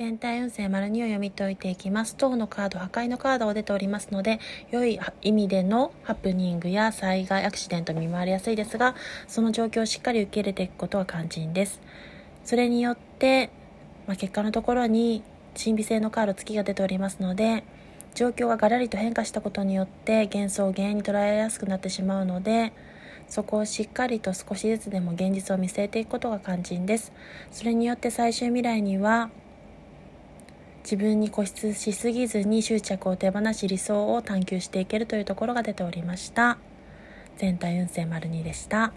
全体運勢丸2を読み解いていきます。塔のカード、破壊のカードを出ておりますので、良い意味でのハプニングや災害、アクシデント見舞われやすいですが、その状況をしっかり受け入れていくことは肝心です。それによって、まあ、結果のところに神秘性のカード、月が出ておりますので、状況がガラリと変化したことによって幻想、幻影に捉えやすくなってしまうので、そこをしっかりと少しずつでも現実を見据えていくことが肝心です。それによって最終未来には自分に固執しすぎずに執着を手放し理想を探求していけるというところが出ておりました。全体運勢丸2でした。